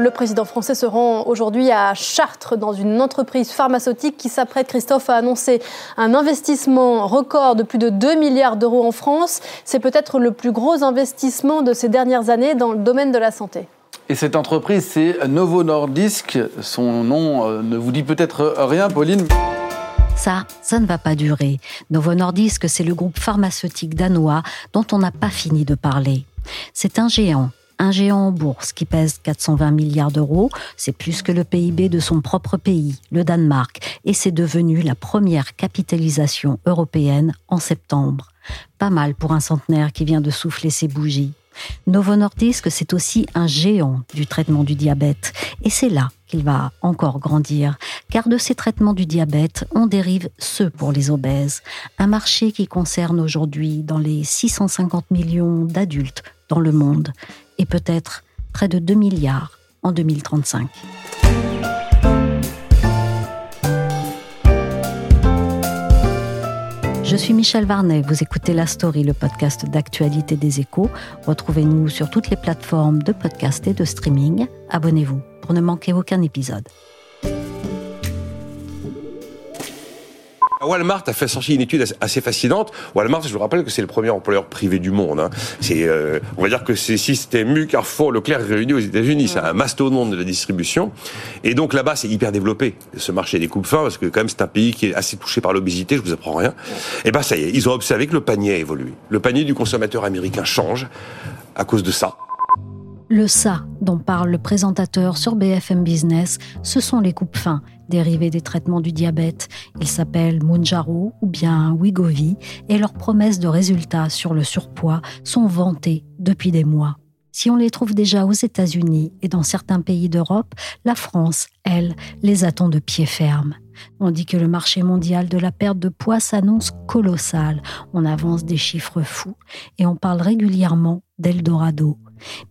Le président français se rend aujourd'hui à Chartres dans une entreprise pharmaceutique qui s'apprête, Christophe, à annoncer un investissement record de plus de 2 milliards d'euros en France. C'est peut-être le plus gros investissement de ces dernières années dans le domaine de la santé. Et cette entreprise, c'est Novo Nordisk. Son nom euh, ne vous dit peut-être rien, Pauline ça, ça ne va pas durer. Novo Nordisk, c'est le groupe pharmaceutique danois dont on n'a pas fini de parler. C'est un géant, un géant en bourse qui pèse 420 milliards d'euros, c'est plus que le PIB de son propre pays, le Danemark, et c'est devenu la première capitalisation européenne en septembre. Pas mal pour un centenaire qui vient de souffler ses bougies. Novo Nordisk, c'est aussi un géant du traitement du diabète. Et c'est là qu'il va encore grandir, car de ces traitements du diabète, on dérive ceux pour les obèses. Un marché qui concerne aujourd'hui dans les 650 millions d'adultes dans le monde, et peut-être près de 2 milliards en 2035. Je suis Michel Varnet, vous écoutez La Story, le podcast d'actualité des échos. Retrouvez-nous sur toutes les plateformes de podcast et de streaming. Abonnez-vous pour ne manquer aucun épisode. Walmart a fait sortir une étude assez fascinante. Walmart, je vous rappelle que c'est le premier employeur privé du monde. Hein. Euh, on va dire que c'est Système U, Carrefour, Leclerc réunis aux États-Unis. C'est un mastodonte de la distribution. Et donc là-bas, c'est hyper développé ce marché des coupes fins parce que quand même c'est un pays qui est assez touché par l'obésité. Je vous apprends rien. Et ben ça y est, ils ont observé que le panier a évolué. Le panier du consommateur américain change à cause de ça. Le ça dont parle le présentateur sur BFM Business, ce sont les coupes fins dérivés des traitements du diabète. Ils s'appellent Mounjaro ou bien Wigovi et leurs promesses de résultats sur le surpoids sont vantées depuis des mois. Si on les trouve déjà aux États-Unis et dans certains pays d'Europe, la France, elle, les attend de pied ferme. On dit que le marché mondial de la perte de poids s'annonce colossal. On avance des chiffres fous et on parle régulièrement d'Eldorado.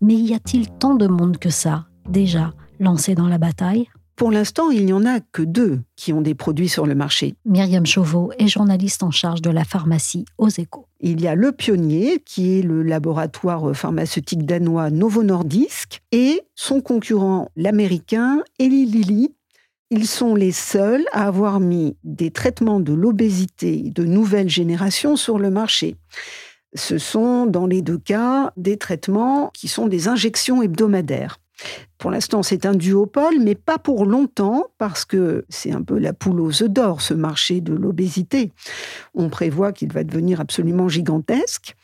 Mais y a-t-il tant de monde que ça, déjà, lancé dans la bataille? Pour l'instant, il n'y en a que deux qui ont des produits sur le marché. Myriam Chauveau est journaliste en charge de la pharmacie aux échos. Il y a le pionnier, qui est le laboratoire pharmaceutique danois Novo Nordisk, et son concurrent, l'américain Eli Lilly. Ils sont les seuls à avoir mis des traitements de l'obésité de nouvelle génération sur le marché ce sont dans les deux cas des traitements qui sont des injections hebdomadaires. Pour l'instant, c'est un duopole, mais pas pour longtemps, parce que c'est un peu la poule aux œufs d'or, ce marché de l'obésité. On prévoit qu'il va devenir absolument gigantesque.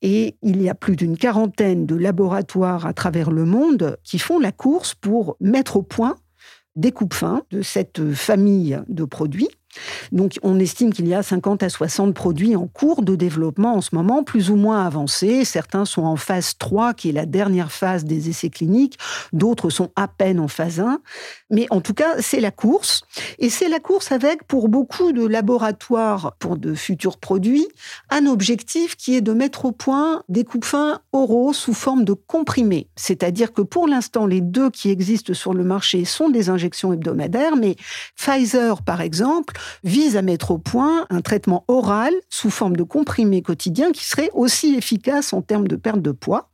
Et il y a plus d'une quarantaine de laboratoires à travers le monde qui font la course pour mettre au point des coupes fins de cette famille de produits donc on estime qu'il y a 50 à 60 produits en cours de développement en ce moment, plus ou moins avancés. Certains sont en phase 3, qui est la dernière phase des essais cliniques. D'autres sont à peine en phase 1. Mais en tout cas, c'est la course. Et c'est la course avec, pour beaucoup de laboratoires pour de futurs produits, un objectif qui est de mettre au point des coupes fins oraux sous forme de comprimés. C'est-à-dire que pour l'instant, les deux qui existent sur le marché sont des injections hebdomadaires, mais Pfizer, par exemple, vise à mettre au point un traitement oral sous forme de comprimé quotidien qui serait aussi efficace en termes de perte de poids.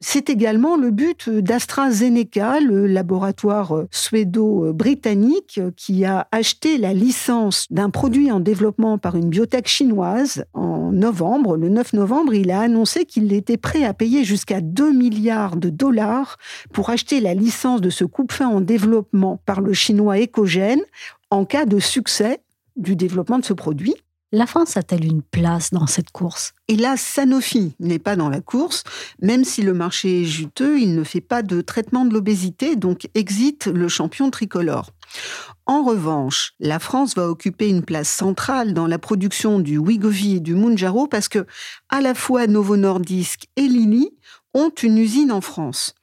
C'est également le but d'AstraZeneca, le laboratoire suédo-britannique qui a acheté la licence d'un produit en développement par une biotech chinoise en novembre. Le 9 novembre, il a annoncé qu'il était prêt à payer jusqu'à 2 milliards de dollars pour acheter la licence de ce coupe-fin en développement par le chinois Ecogen en cas de succès du développement de ce produit. La France a-t-elle une place dans cette course? Et là, Sanofi n'est pas dans la course, même si le marché est juteux, il ne fait pas de traitement de l'obésité, donc exit le champion tricolore. En revanche, la France va occuper une place centrale dans la production du Wigovi et du Munjaro parce que à la fois Novo Nordisk et Lilly ont une usine en France.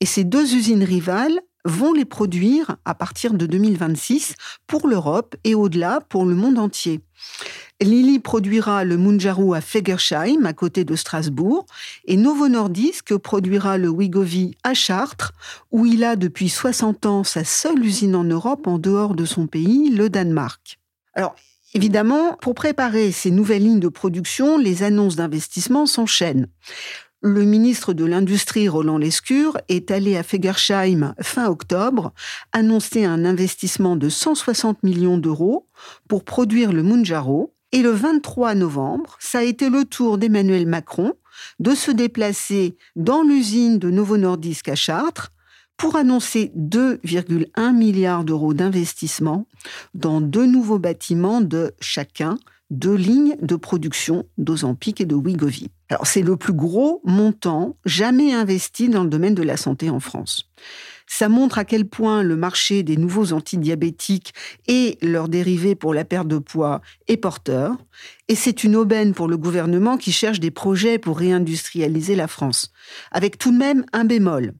Et ces deux usines rivales vont les produire à partir de 2026 pour l'Europe et au-delà pour le monde entier. Lilly produira le Munjaru à Fegersheim, à côté de Strasbourg, et Novo Nordisk produira le Wigovi à Chartres, où il a depuis 60 ans sa seule usine en Europe en dehors de son pays, le Danemark. Alors, évidemment, pour préparer ces nouvelles lignes de production, les annonces d'investissement s'enchaînent. Le ministre de l'Industrie, Roland Lescure, est allé à Fegersheim fin octobre annoncer un investissement de 160 millions d'euros pour produire le Munjaro, et le 23 novembre, ça a été le tour d'Emmanuel Macron de se déplacer dans l'usine de Novo Nordisk à Chartres pour annoncer 2,1 milliards d'euros d'investissement dans deux nouveaux bâtiments de chacun deux lignes de production d'Ozempic et de Wigovi. Alors c'est le plus gros montant jamais investi dans le domaine de la santé en France. Ça montre à quel point le marché des nouveaux antidiabétiques et leurs dérivés pour la perte de poids est porteur. Et c'est une aubaine pour le gouvernement qui cherche des projets pour réindustrialiser la France. Avec tout de même un bémol.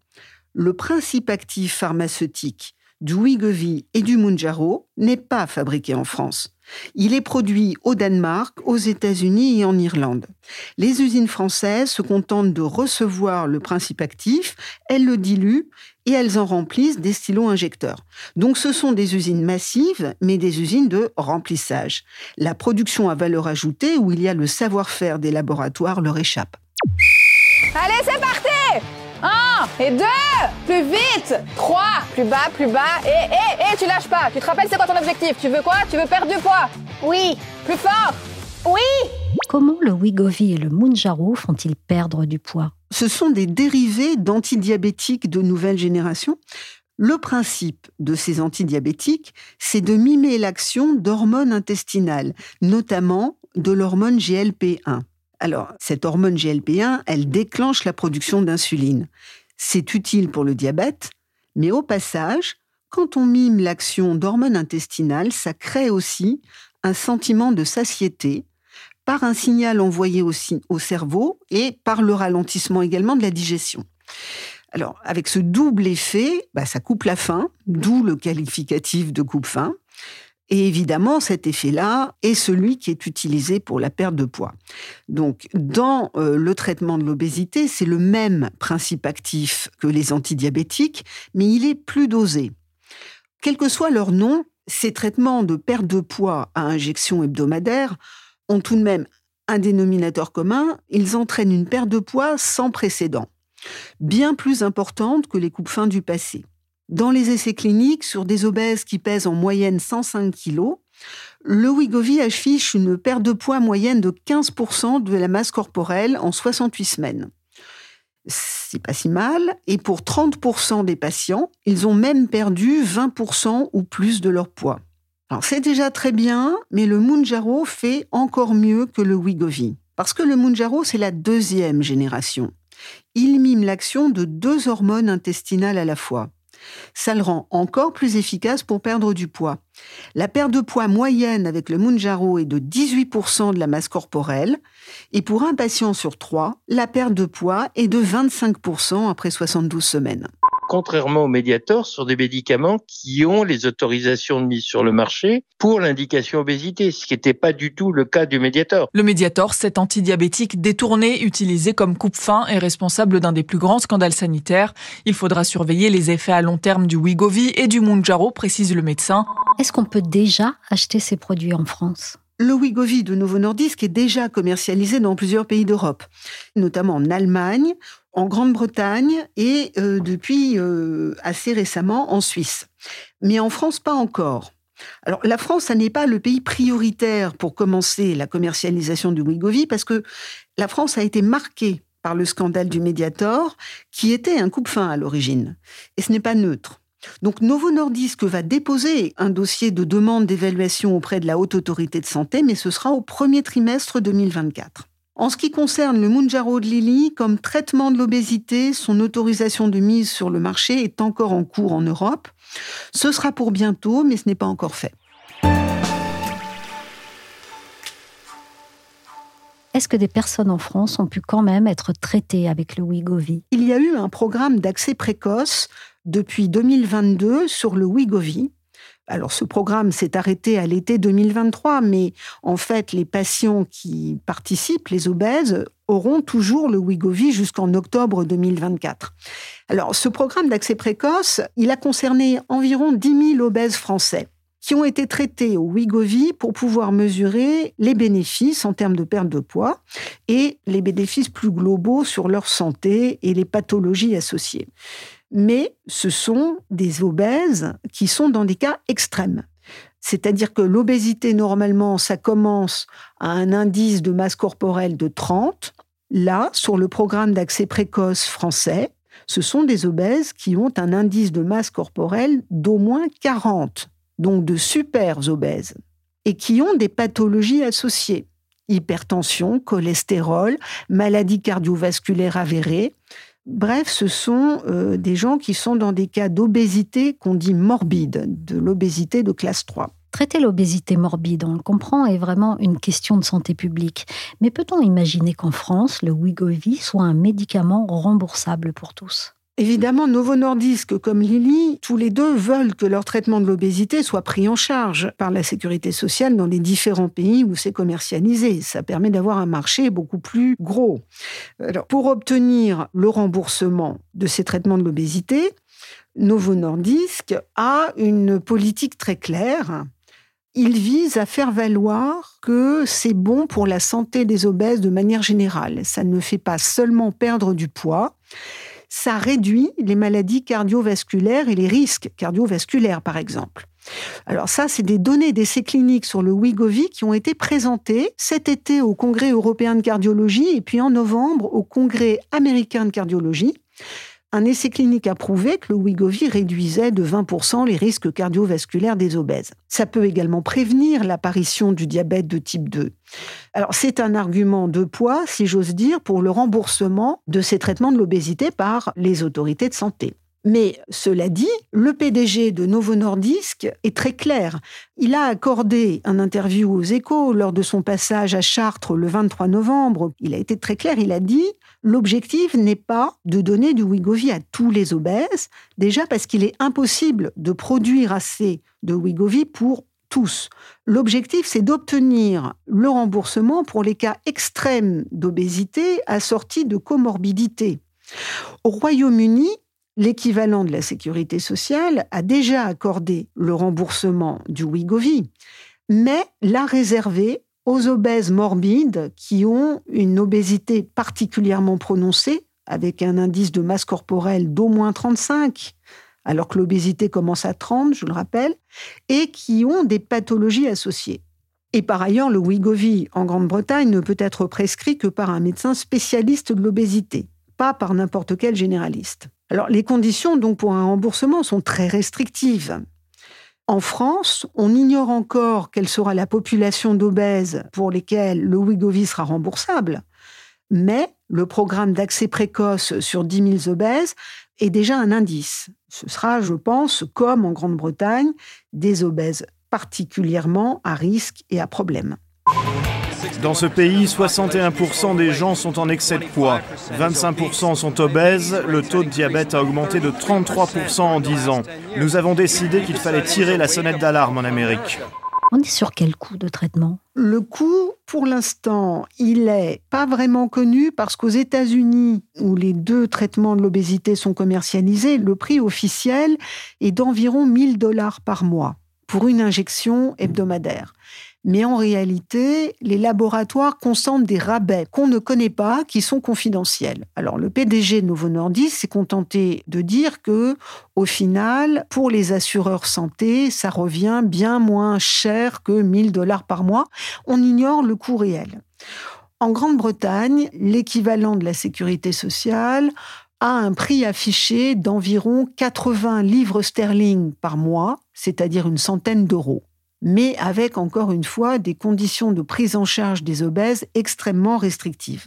Le principe actif pharmaceutique du Wigovi et du Munjaro n'est pas fabriqué en France. Il est produit au Danemark, aux États-Unis et en Irlande. Les usines françaises se contentent de recevoir le principe actif, elles le diluent et elles en remplissent des stylos injecteurs. Donc ce sont des usines massives, mais des usines de remplissage. La production à valeur ajoutée, où il y a le savoir-faire des laboratoires, leur échappe. Allez, c'est parti un et deux Plus vite. Trois Plus bas, plus bas, et, et, et, tu lâches pas. Tu te rappelles c'est quoi ton objectif? Tu veux quoi? Tu veux perdre du poids? Oui. Plus fort? Oui. Comment le Wigovi et le Munjaro font-ils perdre du poids? Ce sont des dérivés d'antidiabétiques de nouvelle génération. Le principe de ces antidiabétiques, c'est de mimer l'action d'hormones intestinales, notamment de l'hormone GLP1. Alors, cette hormone GLP1, elle déclenche la production d'insuline. C'est utile pour le diabète, mais au passage, quand on mime l'action d'hormones intestinales, ça crée aussi un sentiment de satiété par un signal envoyé au cerveau et par le ralentissement également de la digestion. Alors, avec ce double effet, bah, ça coupe la faim, d'où le qualificatif de coupe-faim. Et évidemment, cet effet-là est celui qui est utilisé pour la perte de poids. Donc, dans euh, le traitement de l'obésité, c'est le même principe actif que les antidiabétiques, mais il est plus dosé. Quel que soit leur nom, ces traitements de perte de poids à injection hebdomadaire ont tout de même un dénominateur commun, ils entraînent une perte de poids sans précédent, bien plus importante que les coupes fins du passé. Dans les essais cliniques, sur des obèses qui pèsent en moyenne 105 kg, le Wigovi affiche une perte de poids moyenne de 15% de la masse corporelle en 68 semaines. C'est pas si mal. Et pour 30% des patients, ils ont même perdu 20% ou plus de leur poids. C'est déjà très bien, mais le Munjaro fait encore mieux que le Wigovi. Parce que le Munjaro, c'est la deuxième génération. Il mime l'action de deux hormones intestinales à la fois. Ça le rend encore plus efficace pour perdre du poids. La perte de poids moyenne avec le Munjaro est de 18% de la masse corporelle et pour un patient sur trois, la perte de poids est de 25% après 72 semaines contrairement aux médiators, sur des médicaments qui ont les autorisations de mise sur le marché pour l'indication obésité, ce qui n'était pas du tout le cas du médiator. Le médiator, cet antidiabétique détourné, utilisé comme coupe-faim, est responsable d'un des plus grands scandales sanitaires. Il faudra surveiller les effets à long terme du Wigovi et du Munjaro, précise le médecin. Est-ce qu'on peut déjà acheter ces produits en France? Le Wigovi de Novo Nordisk est déjà commercialisé dans plusieurs pays d'Europe, notamment en Allemagne, en Grande-Bretagne et euh, depuis euh, assez récemment en Suisse. Mais en France, pas encore. Alors la France, ça n'est pas le pays prioritaire pour commencer la commercialisation du Wigovi parce que la France a été marquée par le scandale du Mediator, qui était un coupe-fin à l'origine. Et ce n'est pas neutre. Donc Novo Nordisk va déposer un dossier de demande d'évaluation auprès de la Haute Autorité de Santé, mais ce sera au premier trimestre 2024. En ce qui concerne le Mounjaro de Lilly, comme traitement de l'obésité, son autorisation de mise sur le marché est encore en cours en Europe. Ce sera pour bientôt, mais ce n'est pas encore fait. Est-ce que des personnes en France ont pu quand même être traitées avec le Wigovi Il y a eu un programme d'accès précoce depuis 2022 sur le Wigovi alors ce programme s'est arrêté à l'été 2023, mais en fait les patients qui participent, les obèses, auront toujours le Wigovi jusqu'en octobre 2024. Alors ce programme d'accès précoce, il a concerné environ 10 000 obèses français qui ont été traités au Wigovi pour pouvoir mesurer les bénéfices en termes de perte de poids et les bénéfices plus globaux sur leur santé et les pathologies associées mais ce sont des obèses qui sont dans des cas extrêmes. C'est-à-dire que l'obésité, normalement, ça commence à un indice de masse corporelle de 30. Là, sur le programme d'accès précoce français, ce sont des obèses qui ont un indice de masse corporelle d'au moins 40, donc de super obèses, et qui ont des pathologies associées. Hypertension, cholestérol, maladie cardiovasculaire avérée, Bref, ce sont euh, des gens qui sont dans des cas d'obésité qu'on dit morbide, de l'obésité de classe 3. Traiter l'obésité morbide, on le comprend, est vraiment une question de santé publique. Mais peut-on imaginer qu'en France, le Wegovy soit un médicament remboursable pour tous? Évidemment, Novo Nordisk comme Lilly, tous les deux veulent que leur traitement de l'obésité soit pris en charge par la sécurité sociale dans les différents pays où c'est commercialisé. Ça permet d'avoir un marché beaucoup plus gros. Alors, pour obtenir le remboursement de ces traitements de l'obésité, Novo Nordisk a une politique très claire. Il vise à faire valoir que c'est bon pour la santé des obèses de manière générale. Ça ne fait pas seulement perdre du poids, ça réduit les maladies cardiovasculaires et les risques cardiovasculaires, par exemple. Alors ça, c'est des données d'essais cliniques sur le Wigovi qui ont été présentées cet été au Congrès européen de cardiologie et puis en novembre au Congrès américain de cardiologie un essai clinique a prouvé que le Wigovi réduisait de 20% les risques cardiovasculaires des obèses. Ça peut également prévenir l'apparition du diabète de type 2. Alors c'est un argument de poids, si j'ose dire, pour le remboursement de ces traitements de l'obésité par les autorités de santé. Mais cela dit, le PDG de Novo Nordisk est très clair. Il a accordé un interview aux échos lors de son passage à Chartres le 23 novembre. Il a été très clair, il a dit l'objectif n'est pas de donner du Wigovi à tous les obèses, déjà parce qu'il est impossible de produire assez de Wigovi pour tous. L'objectif, c'est d'obtenir le remboursement pour les cas extrêmes d'obésité assortis de comorbidité. Au Royaume-Uni, l'équivalent de la sécurité sociale a déjà accordé le remboursement du Wigovi, mais l'a réservé aux obèses morbides qui ont une obésité particulièrement prononcée, avec un indice de masse corporelle d'au moins 35, alors que l'obésité commence à 30, je le rappelle, et qui ont des pathologies associées. Et par ailleurs, le Wigovi en Grande-Bretagne ne peut être prescrit que par un médecin spécialiste de l'obésité, pas par n'importe quel généraliste. Alors, les conditions donc pour un remboursement sont très restrictives. En France, on ignore encore quelle sera la population d'obèses pour lesquelles le Wigovi sera remboursable, mais le programme d'accès précoce sur 10 000 obèses est déjà un indice. Ce sera, je pense, comme en Grande-Bretagne, des obèses particulièrement à risque et à problème. Dans ce pays, 61% des gens sont en excès de poids, 25% sont obèses, le taux de diabète a augmenté de 33% en 10 ans. Nous avons décidé qu'il fallait tirer la sonnette d'alarme en Amérique. On est sur quel coût de traitement? Le coût, pour l'instant, il est pas vraiment connu parce qu'aux États-Unis, où les deux traitements de l'obésité sont commercialisés, le prix officiel est d'environ 1000 dollars par mois pour une injection hebdomadaire. Mais en réalité, les laboratoires consentent des rabais qu'on ne connaît pas, qui sont confidentiels. Alors, le PDG de Novo Nordisk s'est contenté de dire que, au final, pour les assureurs santé, ça revient bien moins cher que 1000 dollars par mois. On ignore le coût réel. En Grande-Bretagne, l'équivalent de la sécurité sociale a un prix affiché d'environ 80 livres sterling par mois, c'est-à-dire une centaine d'euros mais avec encore une fois des conditions de prise en charge des obèses extrêmement restrictives.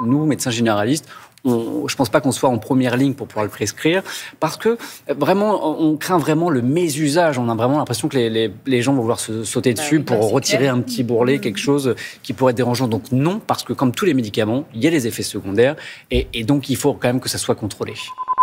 Nous, médecins généralistes, je ne pense pas qu'on soit en première ligne pour pouvoir le prescrire, parce que vraiment, on craint vraiment le mésusage. On a vraiment l'impression que les, gens vont vouloir se sauter bah dessus pour bah, retirer un petit bourrelet, quelque chose qui pourrait être dérangeant. Donc non, parce que comme tous les médicaments, il y a les effets secondaires, et, et donc il faut quand même que ça soit contrôlé.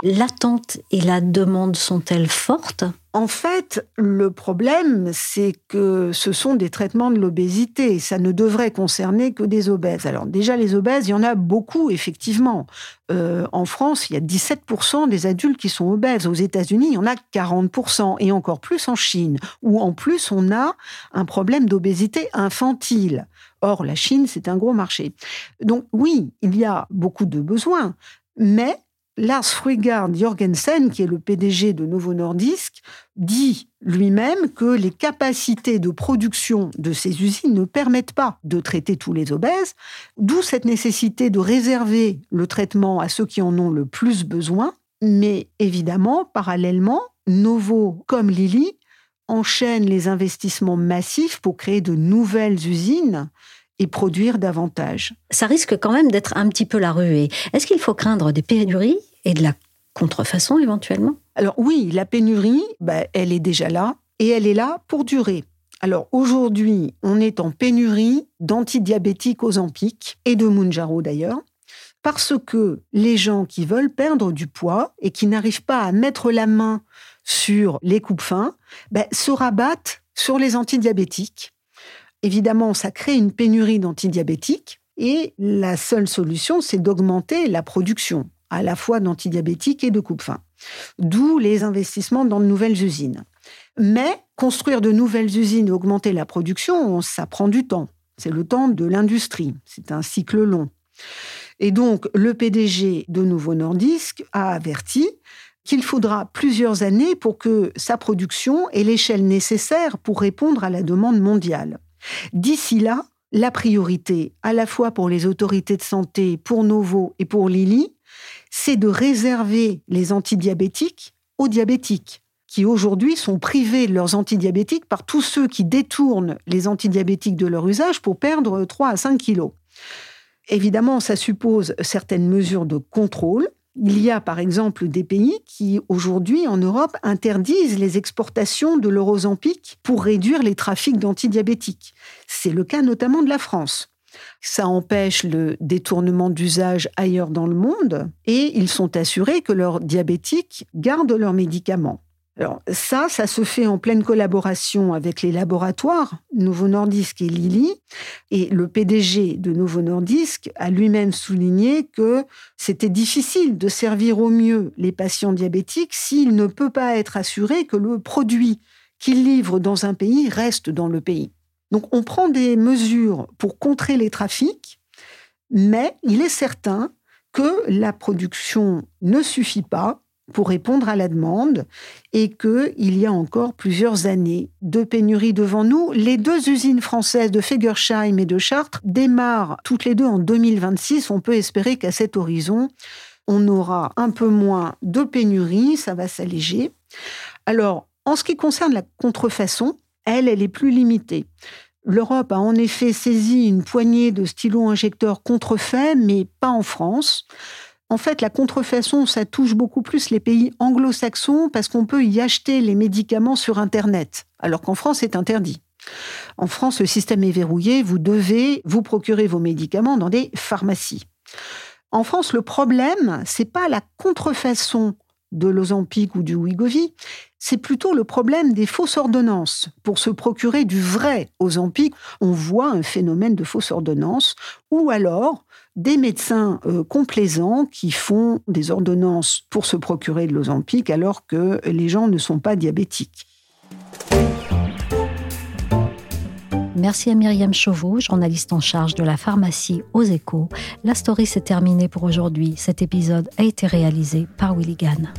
L'attente et la demande sont-elles fortes? En fait, le problème, c'est que ce sont des traitements de l'obésité. Ça ne devrait concerner que des obèses. Alors déjà, les obèses, il y en a beaucoup, effectivement. Euh, en France, il y a 17% des adultes qui sont obèses. Aux États-Unis, il y en a 40%, et encore plus en Chine, où en plus, on a un problème d'obésité infantile. Or, la Chine, c'est un gros marché. Donc oui, il y a beaucoup de besoins, mais Lars Frugard Jorgensen, qui est le PDG de Novo Nordisk, dit lui-même que les capacités de production de ces usines ne permettent pas de traiter tous les obèses, d'où cette nécessité de réserver le traitement à ceux qui en ont le plus besoin. Mais évidemment, parallèlement, Novo comme Lilly enchaînent les investissements massifs pour créer de nouvelles usines et produire davantage. Ça risque quand même d'être un petit peu la ruée. Est-ce qu'il faut craindre des pénuries et de la contrefaçon éventuellement? Alors oui, la pénurie, bah, elle est déjà là et elle est là pour durer. Alors aujourd'hui, on est en pénurie d'antidiabétiques aux Ozempic et de Mounjaro d'ailleurs, parce que les gens qui veulent perdre du poids et qui n'arrivent pas à mettre la main sur les coupes fins bah, se rabattent sur les antidiabétiques Évidemment, ça crée une pénurie d'antidiabétiques et la seule solution, c'est d'augmenter la production à la fois d'antidiabétiques et de coupe-faim. D'où les investissements dans de nouvelles usines. Mais construire de nouvelles usines et augmenter la production, ça prend du temps. C'est le temps de l'industrie. C'est un cycle long. Et donc, le PDG de Nouveau Nordisk a averti qu'il faudra plusieurs années pour que sa production ait l'échelle nécessaire pour répondre à la demande mondiale. D'ici là, la priorité, à la fois pour les autorités de santé, pour Novo et pour Lilly, c'est de réserver les antidiabétiques aux diabétiques, qui aujourd'hui sont privés de leurs antidiabétiques par tous ceux qui détournent les antidiabétiques de leur usage pour perdre 3 à 5 kilos. Évidemment, ça suppose certaines mesures de contrôle, il y a par exemple des pays qui aujourd'hui en Europe interdisent les exportations de l'Eurozampic pour réduire les trafics d'antidiabétiques. C'est le cas notamment de la France. Ça empêche le détournement d'usage ailleurs dans le monde et ils sont assurés que leurs diabétiques gardent leurs médicaments. Alors ça, ça se fait en pleine collaboration avec les laboratoires Novo Nordisk et Lilly. Et le PDG de Novo Nordisk a lui-même souligné que c'était difficile de servir au mieux les patients diabétiques s'il ne peut pas être assuré que le produit qu'il livre dans un pays reste dans le pays. Donc on prend des mesures pour contrer les trafics, mais il est certain que la production ne suffit pas pour répondre à la demande et qu'il y a encore plusieurs années de pénurie devant nous. Les deux usines françaises de Fegersheim et de Chartres démarrent toutes les deux en 2026. On peut espérer qu'à cet horizon, on aura un peu moins de pénurie, ça va s'alléger. Alors, en ce qui concerne la contrefaçon, elle, elle est plus limitée. L'Europe a en effet saisi une poignée de stylos injecteurs contrefaits, mais pas en France. En fait, la contrefaçon, ça touche beaucoup plus les pays anglo-saxons parce qu'on peut y acheter les médicaments sur Internet, alors qu'en France, c'est interdit. En France, le système est verrouillé, vous devez vous procurer vos médicaments dans des pharmacies. En France, le problème, c'est pas la contrefaçon de l'Ozempic ou du Wegovy, c'est plutôt le problème des fausses ordonnances. Pour se procurer du vrai Ozempic, on voit un phénomène de fausses ordonnances, ou alors des médecins euh, complaisants qui font des ordonnances pour se procurer de l'Ozempic alors que les gens ne sont pas diabétiques. Merci à Myriam Chauveau, journaliste en charge de la pharmacie aux échos. La story s'est terminée pour aujourd'hui. Cet épisode a été réalisé par Willy Gann.